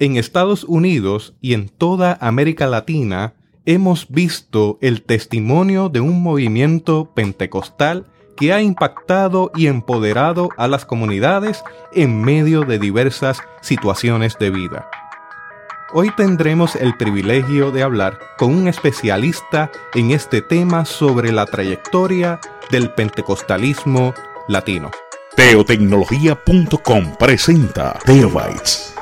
En Estados Unidos y en toda América Latina hemos visto el testimonio de un movimiento pentecostal que ha impactado y empoderado a las comunidades en medio de diversas situaciones de vida. Hoy tendremos el privilegio de hablar con un especialista en este tema sobre la trayectoria del pentecostalismo latino. Teotecnología.com presenta Teobytes.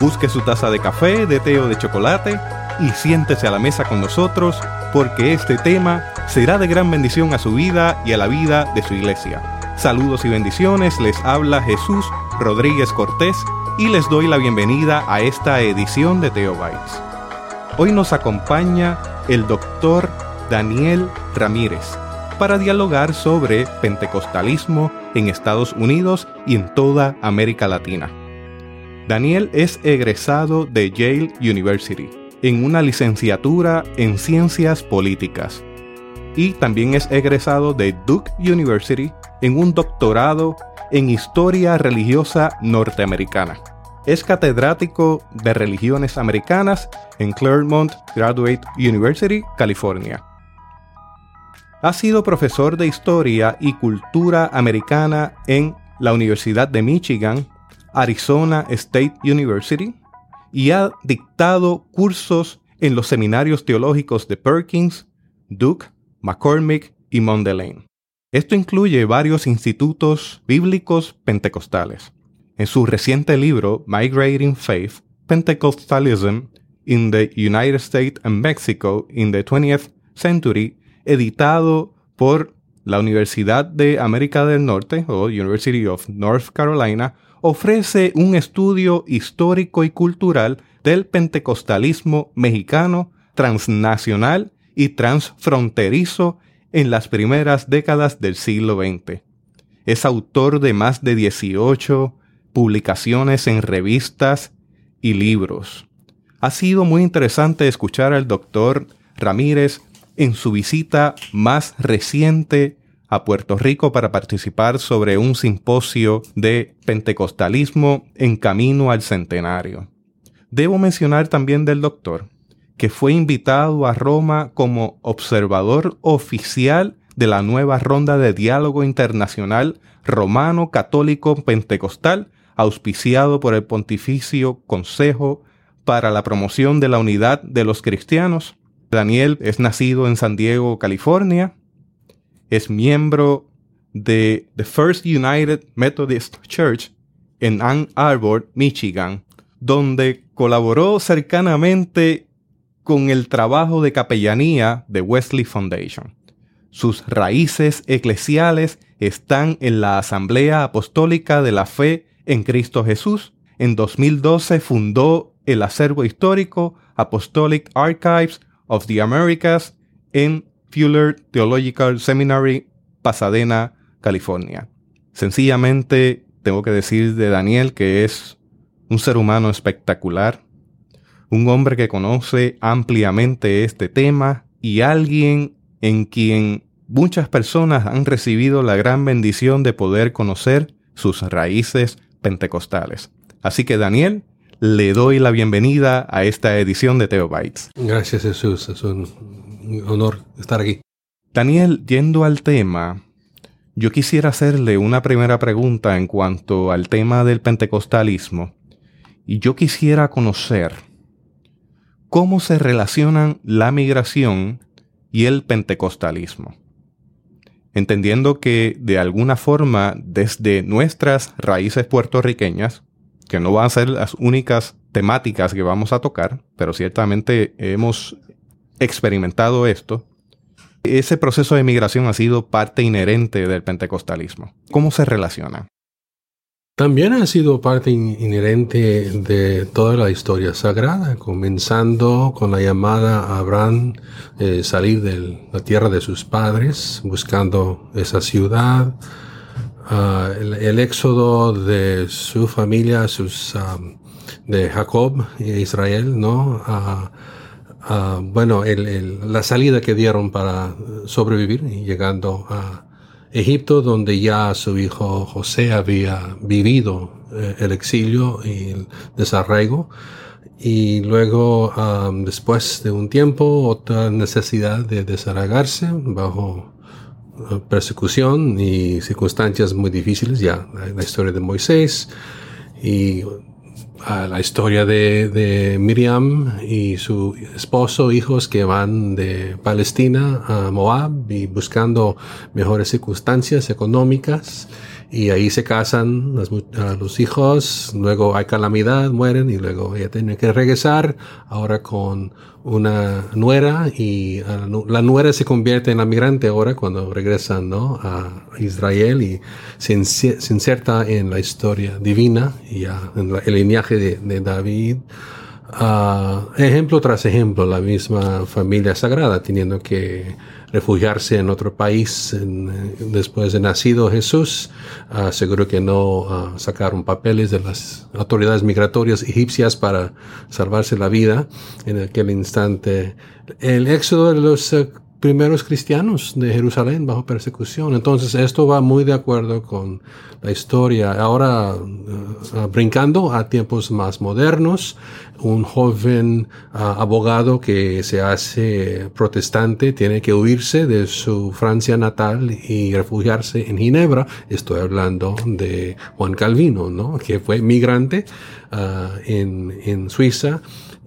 Busque su taza de café, de té o de chocolate y siéntese a la mesa con nosotros porque este tema será de gran bendición a su vida y a la vida de su iglesia. Saludos y bendiciones, les habla Jesús Rodríguez Cortés y les doy la bienvenida a esta edición de Teobytes. Hoy nos acompaña el doctor Daniel Ramírez para dialogar sobre pentecostalismo en Estados Unidos y en toda América Latina. Daniel es egresado de Yale University en una licenciatura en ciencias políticas y también es egresado de Duke University en un doctorado en historia religiosa norteamericana. Es catedrático de religiones americanas en Claremont Graduate University, California. Ha sido profesor de historia y cultura americana en la Universidad de Michigan Arizona State University y ha dictado cursos en los seminarios teológicos de Perkins, Duke, McCormick y Mondelein. Esto incluye varios institutos bíblicos pentecostales. En su reciente libro Migrating Faith, Pentecostalism in the United States and Mexico in the 20th Century, editado por la Universidad de América del Norte o University of North Carolina, ofrece un estudio histórico y cultural del pentecostalismo mexicano, transnacional y transfronterizo en las primeras décadas del siglo XX. Es autor de más de 18 publicaciones en revistas y libros. Ha sido muy interesante escuchar al doctor Ramírez en su visita más reciente a Puerto Rico para participar sobre un simposio de pentecostalismo en camino al centenario. Debo mencionar también del doctor que fue invitado a Roma como observador oficial de la nueva ronda de diálogo internacional romano católico pentecostal auspiciado por el Pontificio Consejo para la promoción de la unidad de los cristianos. Daniel es nacido en San Diego, California, es miembro de The First United Methodist Church en Ann Arbor, Michigan, donde colaboró cercanamente con el trabajo de capellanía de Wesley Foundation. Sus raíces eclesiales están en la Asamblea Apostólica de la Fe en Cristo Jesús. En 2012 fundó el acervo histórico Apostolic Archives of the Americas en Fuller Theological Seminary, Pasadena, California. Sencillamente tengo que decir de Daniel que es un ser humano espectacular, un hombre que conoce ampliamente este tema y alguien en quien muchas personas han recibido la gran bendición de poder conocer sus raíces pentecostales. Así que Daniel, le doy la bienvenida a esta edición de Theobites. Gracias Jesús, es un honor estar aquí. Daniel, yendo al tema, yo quisiera hacerle una primera pregunta en cuanto al tema del pentecostalismo. Y yo quisiera conocer cómo se relacionan la migración y el pentecostalismo. Entendiendo que de alguna forma desde nuestras raíces puertorriqueñas, que no van a ser las únicas temáticas que vamos a tocar, pero ciertamente hemos experimentado esto, ese proceso de migración ha sido parte inherente del pentecostalismo. ¿Cómo se relaciona? También ha sido parte inherente de toda la historia sagrada, comenzando con la llamada a Abraham eh, salir de la tierra de sus padres, buscando esa ciudad, ah, el, éxodo de su familia, sus, de Jacob e Israel, ¿no? Ah, Ah, bueno, la salida que dieron para sobrevivir, llegando a Egipto, donde ya su hijo José había vivido eh, el exilio y el desarraigo. y luego después de un tiempo otra necesidad de desarraigarse bajo uh, persecución y circunstancias muy difíciles ya la, historia de Moisés y uh, la historia de, de, Miriam y su esposo, hijos que van de Palestina a Moab y buscando mejores circunstancias económicas y ahí se casan los hijos, luego hay calamidad, mueren y luego ella tiene que regresar ahora con una nuera y ah, la nuera se convierte en la migrante ahora cuando regresan ¿no? a Israel y se, inserta en la historia divina y en el linaje de, David. Uh, ejemplo tras ejemplo, la misma familia sagrada teniendo que refugiarse en otro país después de nacido Jesús. Uh, seguro que no uh, sacaron papeles de las autoridades migratorias egipcias para salvarse la vida en aquel instante. El éxodo de los uh, primeros cristianos de Jerusalén bajo persecución. Entonces esto va muy de acuerdo con la historia. Ahora, uh, brincando a tiempos más modernos, un joven uh, abogado que se hace protestante tiene que huirse de su Francia natal y refugiarse en Ginebra. Estoy hablando de Juan Calvino, ¿no? Que fue migrante uh, en, en Suiza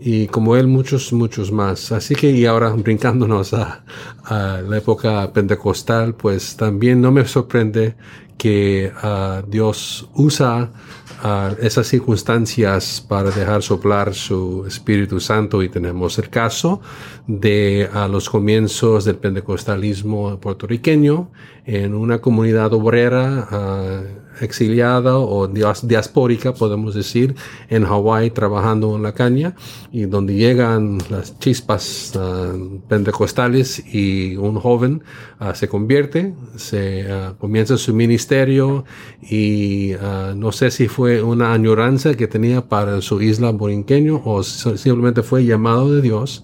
y como él muchos, muchos más. Así que y ahora brincándonos a, la época pentecostal, pues también no me sorprende que uh, Dios usa uh, esas circunstancias para dejar soplar su Espíritu Santo y tenemos el caso de a los comienzos del pentecostalismo puertorriqueño en una comunidad obrera uh, exiliada o diaspórica, podemos decir, en Hawái trabajando en la caña y donde llegan las chispas uh, pentecostales y un joven uh, se convierte, se comienza su ministerio y no sé si fue una añoranza que tenía para su isla borinqueño o simplemente fue llamado de Dios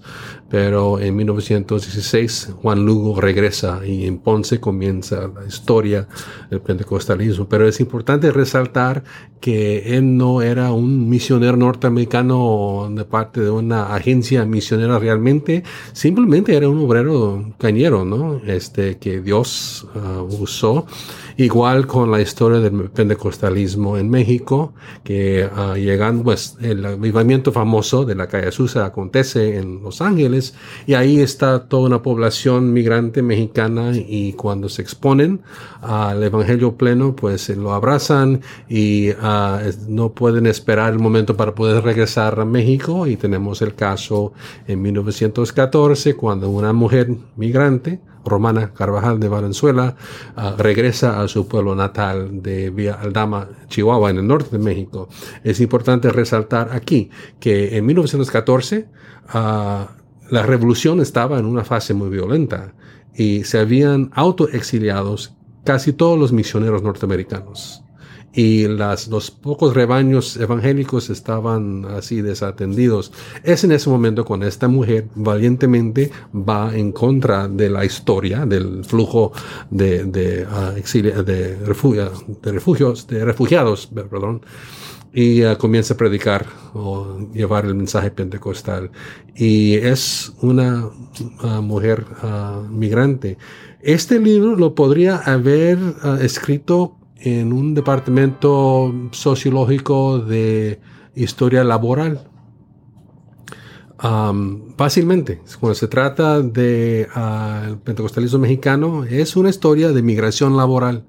pero en 1916 Juan Lugo regresa y en Ponce comienza la historia del pentecostalismo. Pero es importante resaltar que él no era un misionero norteamericano de parte de una agencia misionera realmente, simplemente era un obrero cañero, ¿no? Este que Dios uh, usó Igual con la historia del pentecostalismo en México, que uh, llegan, pues, el avivamiento famoso de la calle Susa acontece en Los Ángeles y ahí está toda una población migrante mexicana y cuando se exponen al evangelio pleno, pues lo abrazan y uh, no pueden esperar el momento para poder regresar a México. Y tenemos el caso en 1914 cuando una mujer migrante Romana Carvajal de Valenzuela ah, regresa a su pueblo natal de Villa Aldama, Chihuahua, en el norte de México. Es importante resaltar aquí que en 1914 ah, la revolución estaba en una fase muy violenta y se habían autoexiliados casi todos los misioneros norteamericanos y las, los pocos rebaños evangélicos estaban así desatendidos. Es en ese momento cuando esta mujer valientemente va en contra de la historia, del flujo de, de, uh, de, refugio, de refugios, de refugiados, perdón, y uh, comienza a predicar o llevar el mensaje pentecostal. Y es una uh, mujer migrante. Este libro lo podría haber escrito en un departamento sociológico de historia laboral. fácilmente, cuando se trata de uh, pentecostalismo mexicano, es una historia de migración laboral.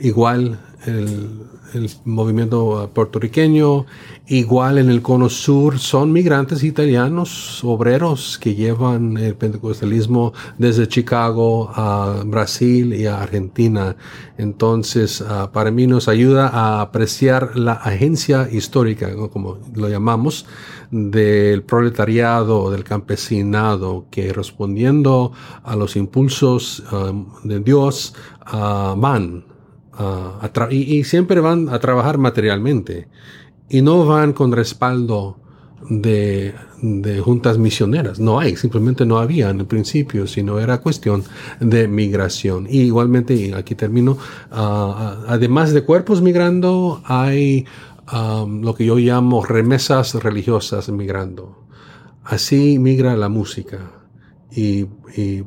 Igual el, el movimiento puertorriqueño, igual en el cono sur, son migrantes italianos, obreros que llevan el pentecostalismo desde Chicago a Brasil y a Argentina. Entonces, ah, para mí nos ayuda a apreciar la agencia histórica, como lo llamamos, del proletariado, del campesinado, que respondiendo a los impulsos ah, de Dios, uh, van y, siempre van a trabajar materialmente y no van con respaldo de, de, juntas misioneras. No hay, simplemente no había en el principio, sino era cuestión de migración. Y igualmente, y aquí termino, además de cuerpos migrando, hay um, lo que yo llamo remesas religiosas migrando. Así migra la música. Y,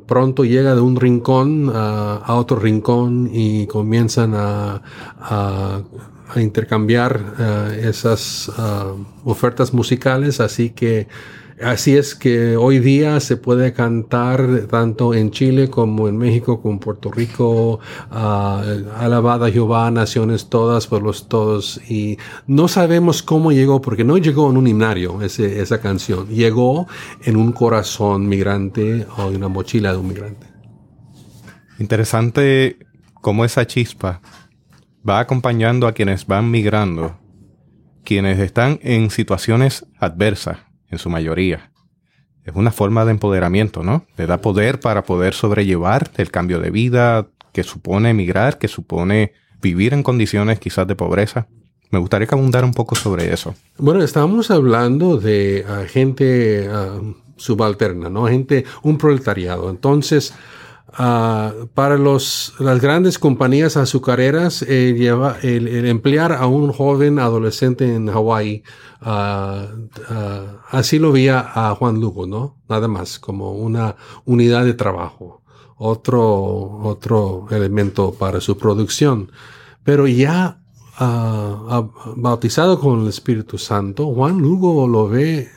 pronto llega de un rincón a, otro rincón y comienzan a, a, intercambiar uh, esas uh, ofertas musicales. Así que Así es que hoy día se puede cantar tanto en Chile como en México, como Puerto Rico, uh, alabada Jehová, naciones todas, pueblos todos. Y no sabemos cómo llegó, porque no llegó en un himnario ese, esa canción, llegó en un corazón migrante o en una mochila de un migrante. Interesante cómo esa chispa va acompañando a quienes van migrando, quienes están en situaciones adversas en su mayoría. Es una forma de empoderamiento, ¿no? Le da poder para poder sobrellevar el cambio de vida que supone emigrar, que supone vivir en condiciones quizás de pobreza. Me gustaría que abundara un poco sobre eso. Bueno, estábamos hablando de ah, gente ah, subalterna, ¿no? Gente, un proletariado. Entonces, Ah, para los, las grandes compañías azucareras, eh, lleva, el, emplear a un joven adolescente en Hawái, ah, ah, así lo veía a Juan Lugo, ¿no? Nada más, como una unidad de trabajo, otro, otro elemento para su producción. Pero ya bautizado con el Espíritu Santo, Juan Lugo lo ve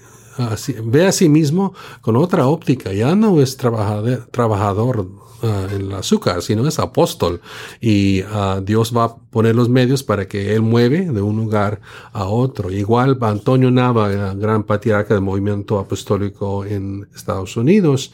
ve a sí mismo con otra óptica. Ya no es trabajador, trabajador uh, en el azúcar, sino es apóstol. Y uh, Dios va a poner los medios para que él mueve de un lugar a otro. Igual Antonio Nava, gran patriarca del movimiento apostólico en Estados Unidos,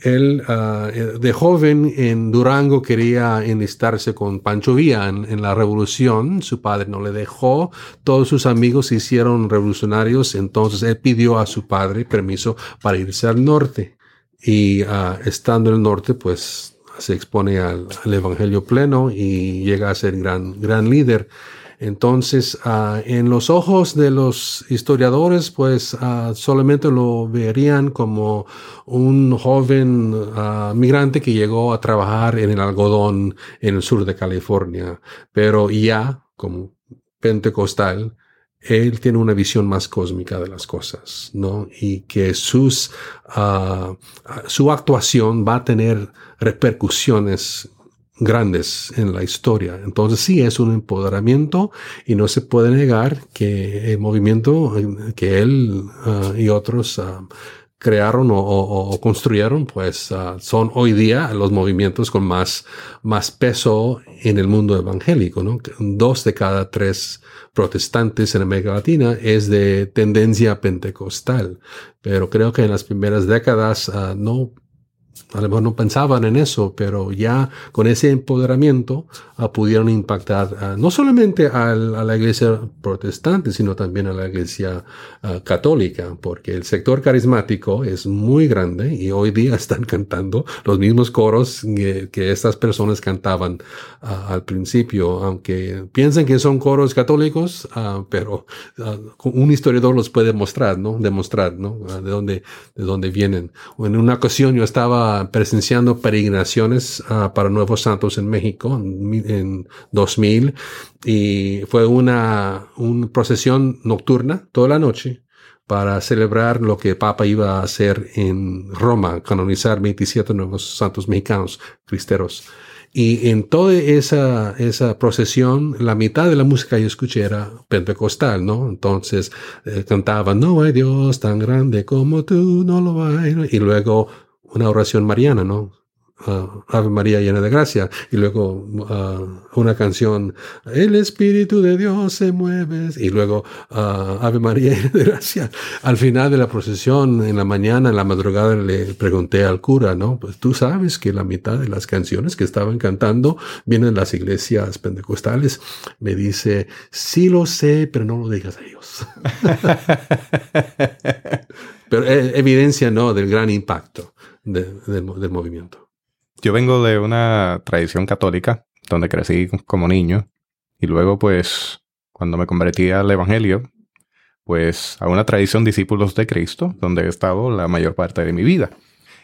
él ah, de joven en Durango quería enlistarse con Pancho Villa en, la revolución. Su padre no le dejó. Todos sus amigos se hicieron revolucionarios. Entonces él pidió a su padre permiso para irse al norte. Y uh, estando en el norte, pues se expone al, evangelio pleno y llega a ser gran, gran líder. Entonces, ah, en los ojos de los historiadores, pues ah, solamente lo verían como un joven ah, migrante que llegó a trabajar en el algodón en el sur de California, pero ya como pentecostal, él tiene una visión más cósmica de las cosas, ¿no? Y que sus, su actuación va a tener repercusiones grandes en la historia. Entonces sí es un empoderamiento y no se puede negar que el movimiento que él ah, y otros uh, crearon o, construyeron, pues uh, son hoy día los movimientos con más, más peso en el mundo evangélico. ¿no? Dos de cada tres protestantes en América Latina es de tendencia pentecostal, pero creo que en las primeras décadas no a lo mejor no pensaban en eso, pero ya con ese empoderamiento uh, pudieron impactar uh, no solamente a, la iglesia protestante, sino también a la iglesia uh, católica, porque el sector carismático es muy grande y hoy día están cantando los mismos coros que, que estas personas cantaban al principio, aunque piensen que son coros católicos, pero un historiador los puede mostrar, ¿no? Demostrar, ¿no? de dónde, de dónde vienen. En una ocasión yo estaba presenciando peregrinaciones ah, para Nuevos Santos en México en, 2000 y fue una, una procesión nocturna toda la noche para celebrar lo que Papa iba a hacer en Roma, canonizar 27 nuevos santos mexicanos, cristeros. Y en toda esa, esa procesión, la mitad de la música yo escuché era pentecostal, ¿no? Entonces eh, cantaban, no hay Dios tan grande como tú, no lo hay. Y luego una oración mariana, ¿no? Uh, Ave María llena de gracia. Y luego uh, una canción, El Espíritu de Dios se mueve. Y luego uh, Ave María llena de gracia. Al final de la procesión, en la mañana, en la madrugada, le pregunté al cura, ¿no? Pues tú sabes que la mitad de las canciones que estaban cantando vienen de las iglesias pentecostales. Me dice, sí lo sé, pero no lo digas a ellos. pero eh, evidencia, ¿no? Del gran impacto del movimiento. Yo vengo de una tradición católica donde crecí como niño y luego pues cuando me convertí al Evangelio pues a una tradición discípulos de Cristo donde he estado la mayor parte de mi vida.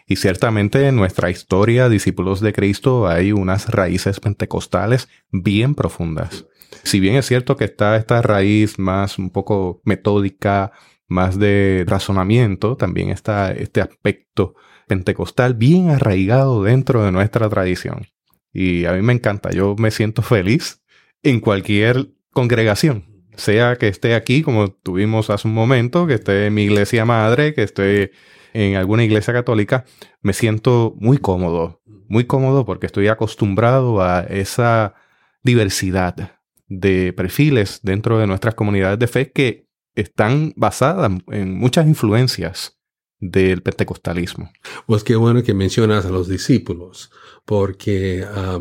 Y ciertamente en nuestra historia, discípulos de Cristo, hay unas raíces pentecostales bien profundas. Si bien es cierto que está esta raíz más un poco metódica, más de razonamiento, también está este aspecto pentecostal bien arraigado dentro de nuestra tradición. Y a mí me encanta, yo me siento feliz en cualquier congregación, sea que esté aquí como tuvimos hace un momento, que esté en mi iglesia madre, que esté en alguna iglesia católica, me siento muy cómodo, muy cómodo porque estoy acostumbrado a esa diversidad de perfiles dentro de nuestras comunidades de fe que están basadas en muchas influencias del pentecostalismo. Pues qué bueno que mencionas a los discípulos, porque ah,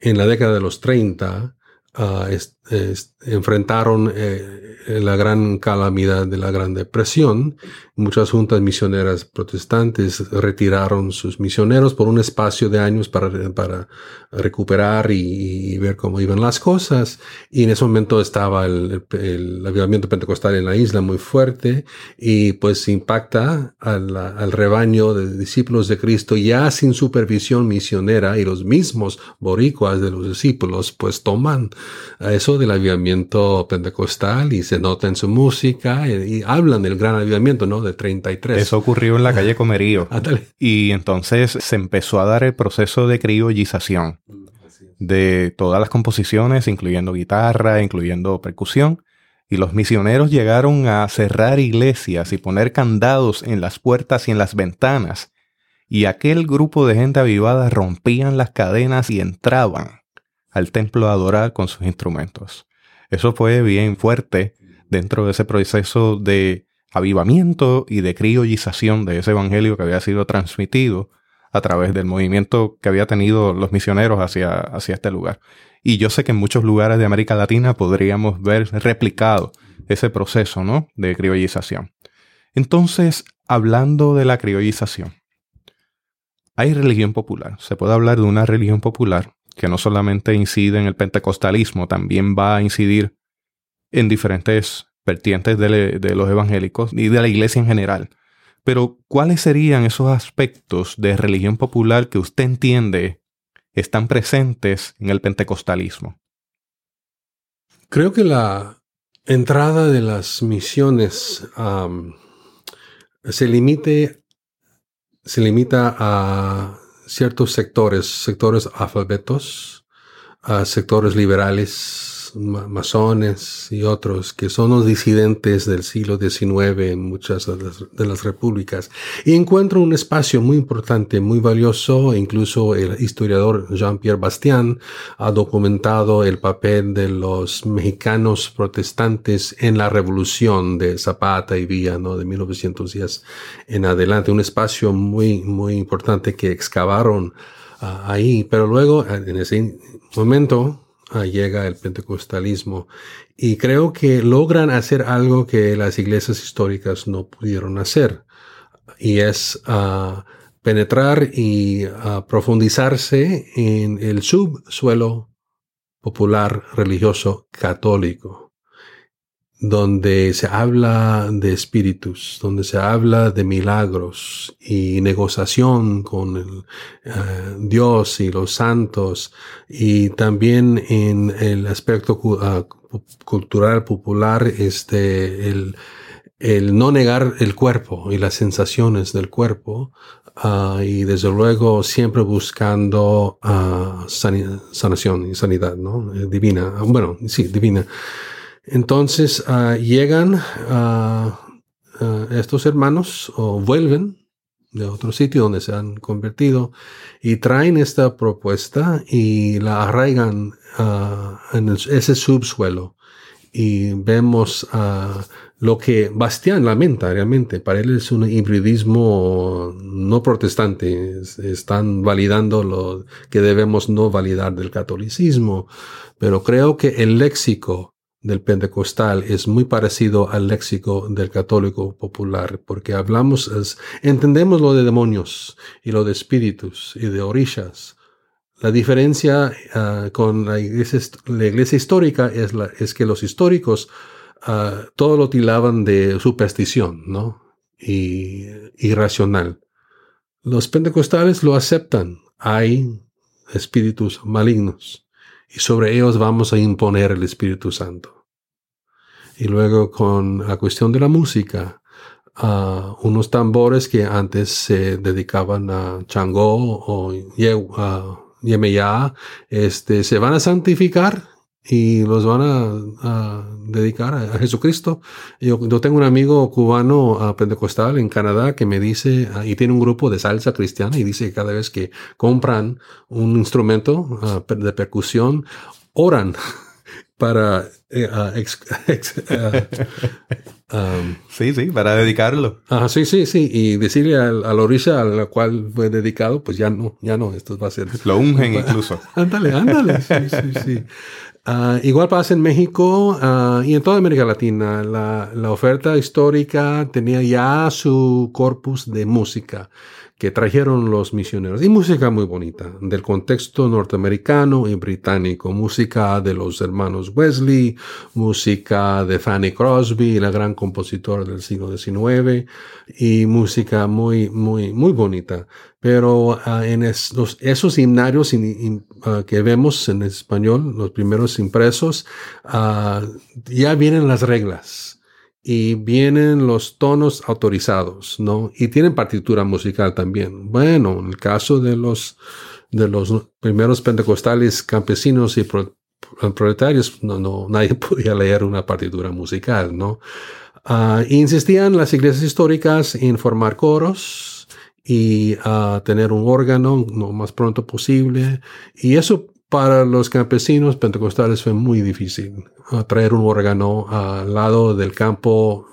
en la década de los 30 uh, enfrentaron eh, la gran calamidad de la Gran Depresión. Muchas juntas misioneras protestantes retiraron sus misioneros por un espacio de años para, recuperar y, ver cómo iban las cosas. Y en ese momento estaba el, avivamiento pentecostal en la isla muy fuerte y pues impacta al, al rebaño de discípulos de Cristo ya sin supervisión misionera y los mismos boricuas de los discípulos pues toman eso del avivamiento pentecostal y se nota en su música y, hablan del gran avivamiento, ¿no? De 33. Eso ocurrió en la calle Comerío. y entonces se empezó a dar el proceso de criollización de todas las composiciones, incluyendo guitarra, incluyendo percusión. Y los misioneros llegaron a cerrar iglesias y poner candados en las puertas y en las ventanas. Y aquel grupo de gente avivada rompían las cadenas y entraban al templo a adorar con sus instrumentos. Eso fue bien fuerte dentro de ese proceso de avivamiento y de criollización de ese evangelio que había sido transmitido a través del movimiento que había tenido los misioneros hacia, hacia este lugar. Y yo sé que en muchos lugares de América Latina podríamos ver replicado ese proceso ¿no? de criollización. Entonces, hablando de la criollización, hay religión popular. Se puede hablar de una religión popular que no solamente incide en el pentecostalismo, también va a incidir en diferentes vertientes de, los evangélicos y de la iglesia en general. Pero, ¿cuáles serían esos aspectos de religión popular que usted entiende están presentes en el pentecostalismo? Creo que la entrada de las misiones se limite, se limita a ciertos sectores, sectores alfabetos, sectores liberales, masones y otros que son los disidentes del siglo XIX en muchas de las, repúblicas. Y encuentro un espacio muy importante, muy valioso, incluso el historiador Jean-Pierre Bastian ha documentado el papel de los mexicanos protestantes en la revolución de Zapata y Villa, ¿no? De 1910 en adelante, un espacio muy, muy importante que excavaron ah, ahí, pero luego en ese momento llega el pentecostalismo. Y creo que logran hacer algo que las iglesias históricas no pudieron hacer y es ah, penetrar y ah, profundizarse en el subsuelo popular religioso católico donde se habla de espíritus, donde se habla de milagros y negociación con el, eh, Dios y los santos, y también en el aspecto ah, cultural popular, este, el, el, no negar el cuerpo y las sensaciones del cuerpo, uh, y desde luego siempre buscando uh, sanación y sanidad, ¿no? Eh, divina, bueno, sí, divina. Entonces ah, llegan a estos hermanos o vuelven de otro sitio donde se han convertido y traen esta propuesta y la arraigan ah, en ese subsuelo y vemos lo que Bastián lamenta realmente. Para él es un hibridismo no protestante. están validando lo que debemos no validar del catolicismo. Pero creo que el léxico del pentecostal es muy parecido al léxico del católico popular, porque hablamos, entendemos lo de demonios y lo de espíritus y de orillas. La diferencia ah, con la iglesia, histórica es, es que los históricos uh, todo lo tilaban de superstición, ¿no? Y irracional. los pentecostales lo aceptan. Hay espíritus malignos y sobre ellos vamos a imponer el Espíritu Santo. Y luego con la cuestión de la música, unos tambores que antes se dedicaban a Changó o Yemeya, este, se van a santificar y los van a, dedicar a, Jesucristo. Yo, yo, tengo un amigo cubano uh, pentecostal en Canadá que me dice, uh, y tiene un grupo de salsa cristiana, y dice que cada vez que compran un instrumento uh, de percusión, oran para eh, um, sí, sí, para dedicarlo. Ah, sí, sí, sí. Y decirle a, la orilla a la cual fue dedicado, pues ya no, ya no, esto va a ser. Lo ungen incluso. ándale, ándale. Sí, sí, sí. Uh, igual pasa en México uh, y en toda América Latina. La, la, oferta histórica tenía ya su corpus de música que trajeron los misioneros. Y música muy bonita, del contexto norteamericano y británico. Música de los hermanos Wesley, música de Fanny Crosby, la gran compositora del siglo XIX, y música muy, muy, muy bonita. Pero uh, en esos himnarios uh, que vemos en español, los primeros impresos, uh, ya vienen las reglas y vienen los tonos autorizados, ¿no? Y tienen partitura musical también. Bueno, en el caso de los, de los primeros pentecostales campesinos y proletarios, no, no, nadie podía leer una partitura musical, ¿no? Insistían las iglesias históricas en formar coros y a tener un órgano lo más pronto posible. Y eso para los campesinos pentecostales fue muy difícil traer un órgano al lado del campo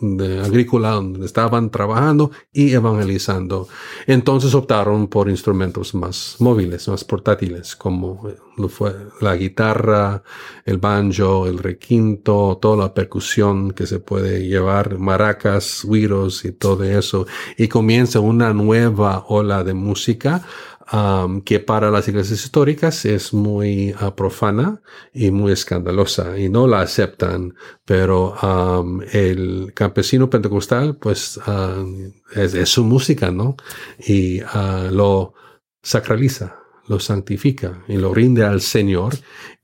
de agrícola donde estaban trabajando y evangelizando. Entonces optaron por instrumentos más móviles, más portátiles, como fue la guitarra, el banjo, el requinto, toda la percusión que se puede llevar, maracas, güiros y todo eso. Y comienza una nueva ola de música que para las iglesias históricas es muy ah, profana y muy escandalosa y no la aceptan, pero el campesino pentecostal pues es, su música, ¿no? Y ah, lo sacraliza lo santifica y lo rinde al Señor.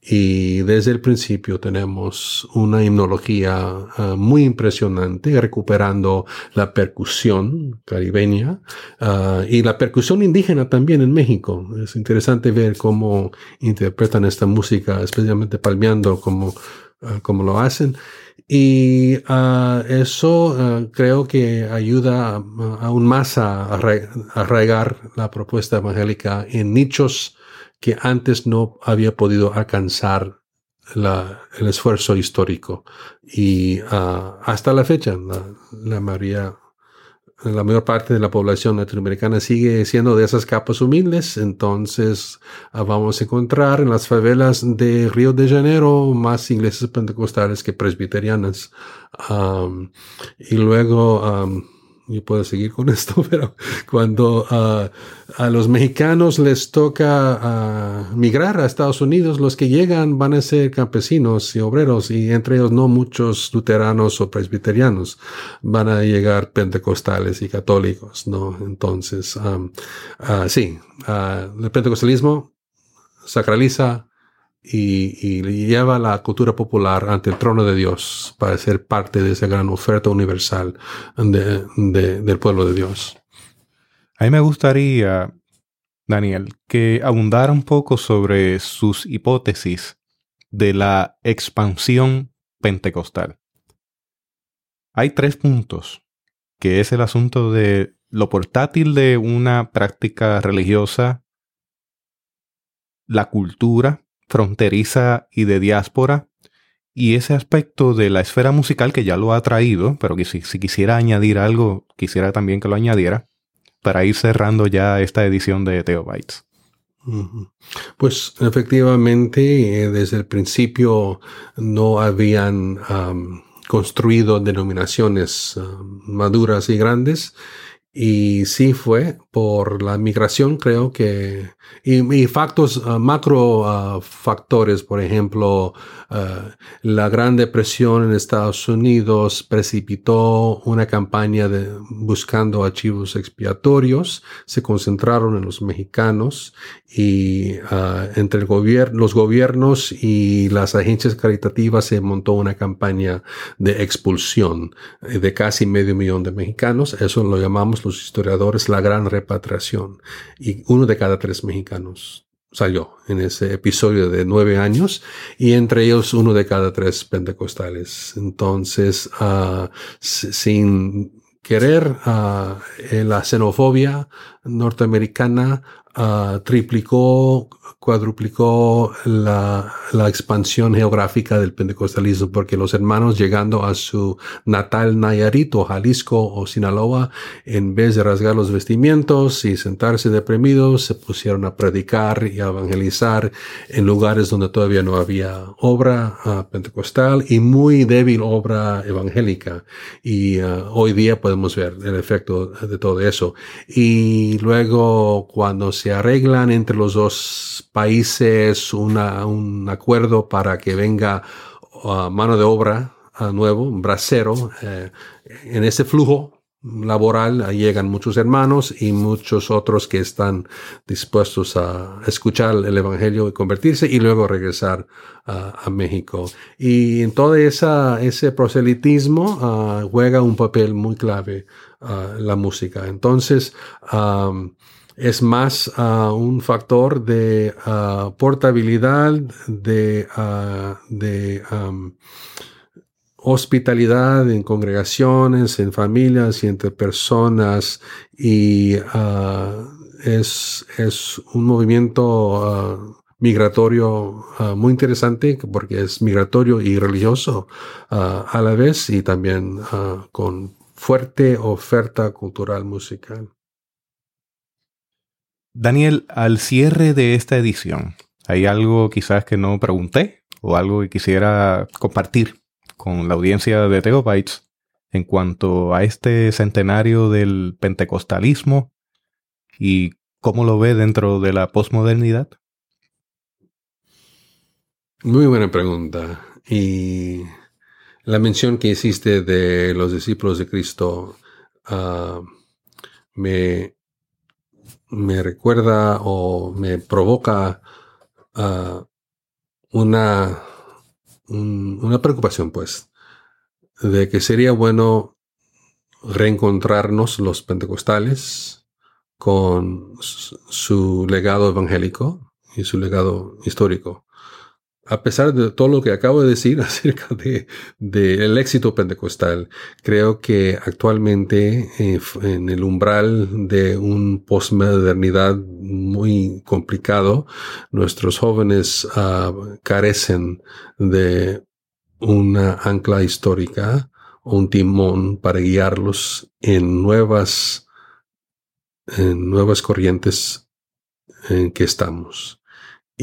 Y desde el principio tenemos una himnología ah, muy impresionante, recuperando la percusión caribeña ah, y la percusión indígena también en México. Es interesante ver cómo interpretan esta música, especialmente palmeando como, ah, como lo hacen. Y uh, eso uh, creo que ayuda uh, aún más a arraigar la propuesta evangélica en nichos que antes no había podido alcanzar la, el esfuerzo histórico. Y hasta la fecha, la, la la mayor parte de la población latinoamericana sigue siendo de esas capas humildes, entonces ah, vamos a encontrar en las favelas de Río de Janeiro más iglesias pentecostales que presbiterianas. y luego y puedo seguir con esto, pero cuando uh, a los mexicanos les toca uh, migrar a Estados Unidos, los que llegan van a ser campesinos y obreros, y entre ellos no muchos luteranos o presbiterianos, van a llegar pentecostales y católicos, ¿no? Entonces, uh, sí, el pentecostalismo sacraliza y, lleva la cultura popular ante el trono de Dios para ser parte de esa gran oferta universal del pueblo de Dios. A mí me gustaría, Daniel, que abundara un poco sobre sus hipótesis de la expansión pentecostal. Hay tres puntos, que es el asunto de lo portátil de una práctica religiosa, la cultura fronteriza y de diáspora, y ese aspecto de la esfera musical que ya lo ha traído, pero que si, quisiera añadir algo, quisiera también que lo añadiera, para ir cerrando ya esta edición de Teobytes. Pues efectivamente, eh, desde el principio no habían construido denominaciones maduras y grandes Y sí fue por la migración, creo que, y, factos, ah, macro ah, factores, por ejemplo, ah, la Gran Depresión en Estados Unidos precipitó una campaña de buscando archivos expiatorios, se concentraron en los mexicanos y entre el gobierno, los gobiernos y las agencias caritativas se montó una campaña de expulsión de casi medio millón de mexicanos. Eso lo llamamos los historiadores la gran repatriación. Y uno de cada tres mexicanos salió en ese episodio de nueve años y entre ellos uno de cada tres pentecostales. Entonces, uh, sin querer, uh, la xenofobia norteamericana uh, triplicó cuadruplicó la, la, expansión geográfica del pentecostalismo, porque los hermanos llegando a su natal Nayarit o Jalisco o Sinaloa, en vez de rasgar los vestimientos y sentarse deprimidos, se pusieron a predicar y a evangelizar en lugares donde todavía no había obra uh, pentecostal y muy débil obra evangélica. Y uh, hoy día podemos ver el efecto de todo eso. Y luego cuando se arreglan entre los dos países una, un acuerdo para que venga uh, mano de obra uh, nuevo, un bracero. Eh, en ese flujo laboral llegan muchos hermanos y muchos otros que están dispuestos a escuchar el Evangelio y convertirse y luego regresar a México. Y en todo ese proselitismo uh, juega un papel muy clave la música. Entonces, um, es más uh, un factor de uh, portabilidad, de, uh, de hospitalidad en congregaciones, en familias y entre personas. Y es, es, un movimiento migratorio muy interesante porque es migratorio y religioso a la vez y también con fuerte oferta cultural musical. Daniel, al cierre de esta edición, ¿hay algo quizás que no pregunté o algo que quisiera compartir con la audiencia de Teobytes en cuanto a este centenario del pentecostalismo y cómo lo ve dentro de la posmodernidad? Muy buena pregunta. Y la mención que hiciste de los discípulos de Cristo ah, me me recuerda o me provoca ah, una, una preocupación, pues, de que sería bueno reencontrarnos los pentecostales con su legado evangélico y su legado histórico a pesar de todo lo que acabo de decir acerca de, el éxito pentecostal, creo que actualmente eh, en el umbral de un postmodernidad muy complicado, nuestros jóvenes ah, carecen de una ancla histórica o un timón para guiarlos en nuevas, en nuevas corrientes en que estamos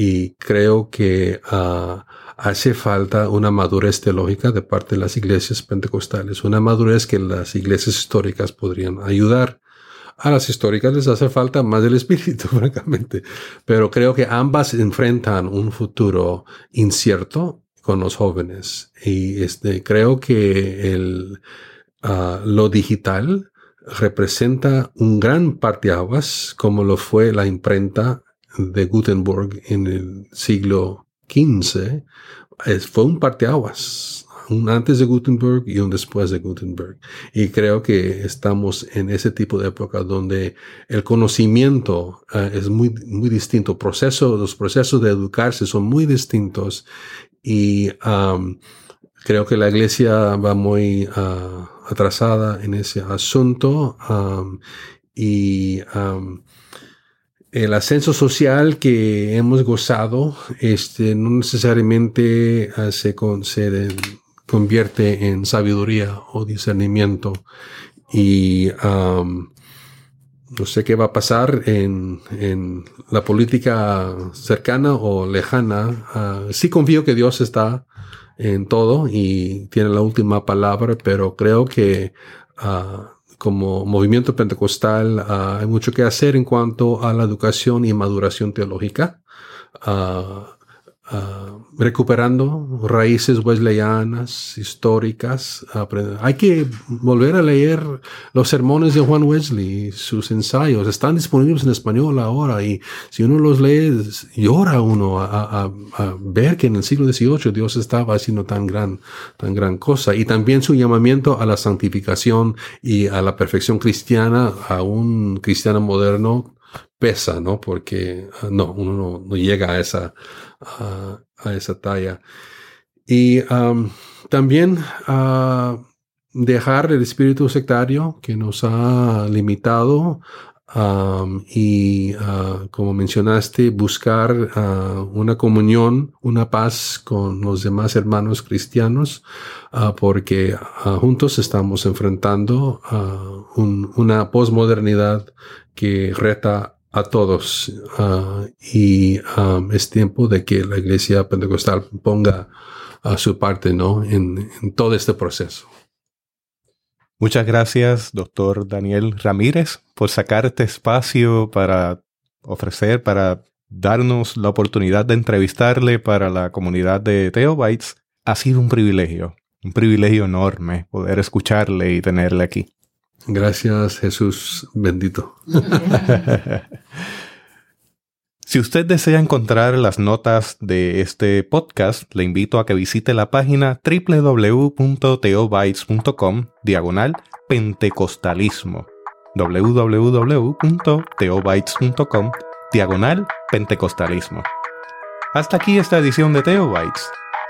y creo que ah, hace falta una madurez teológica de parte de las iglesias pentecostales, una madurez que las iglesias históricas podrían ayudar. A las históricas les hace falta más del espíritu, francamente, pero creo que ambas enfrentan un futuro incierto con los jóvenes y este, creo que el, uh, lo digital representa un gran parteaguas como lo fue la imprenta de Gutenberg en el siglo XV fue un parteaguas, un antes de Gutenberg y un después de Gutenberg. Y creo que estamos en ese tipo de época donde el conocimiento eh, es muy, muy distinto. Proceso, los procesos de educarse son muy distintos y creo que la iglesia va muy ah, atrasada en ese asunto y el ascenso social que hemos gozado este, no necesariamente ah, se, convierte en sabiduría o discernimiento. Y no sé qué va a pasar en, en la política cercana o lejana. Ah, sí confío que Dios está en todo y tiene la última palabra, pero creo que uh, como movimiento pentecostal ah, hay mucho que hacer en cuanto a la educación y maduración teológica. Ah, Ah, recuperando raíces wesleyanas, históricas. Hay que volver a leer los sermones de Juan Wesley, sus ensayos. Están disponibles en español ahora y si uno los lee, llora uno a, ver que en el siglo XVIII Dios estaba haciendo tan gran, tan gran cosa. Y también su llamamiento a la santificación y a la perfección cristiana, a un cristiano moderno, pesa, ¿no? Porque ah, no, uno no llega a esa a, esa talla. Y también dejar el espíritu sectario que nos ha limitado y como mencionaste, buscar una comunión, una paz con los demás hermanos cristianos, porque juntos estamos enfrentando una posmodernidad que reta a todos ah, y um, es tiempo de que la iglesia pentecostal ponga a su parte ¿no? En, en, todo este proceso. Muchas gracias, doctor Daniel Ramírez, por sacar este espacio para ofrecer, para darnos la oportunidad de entrevistarle para la comunidad de Theobites. Ha sido un privilegio, un privilegio enorme poder escucharle y tenerle aquí. Gracias Jesús bendito. si usted desea encontrar las notas de este podcast, le invito a que visite la página www.teobytes.com diagonal pentecostalismo www.teobytes.com diagonal pentecostalismo. Hasta aquí esta edición de Teobytes.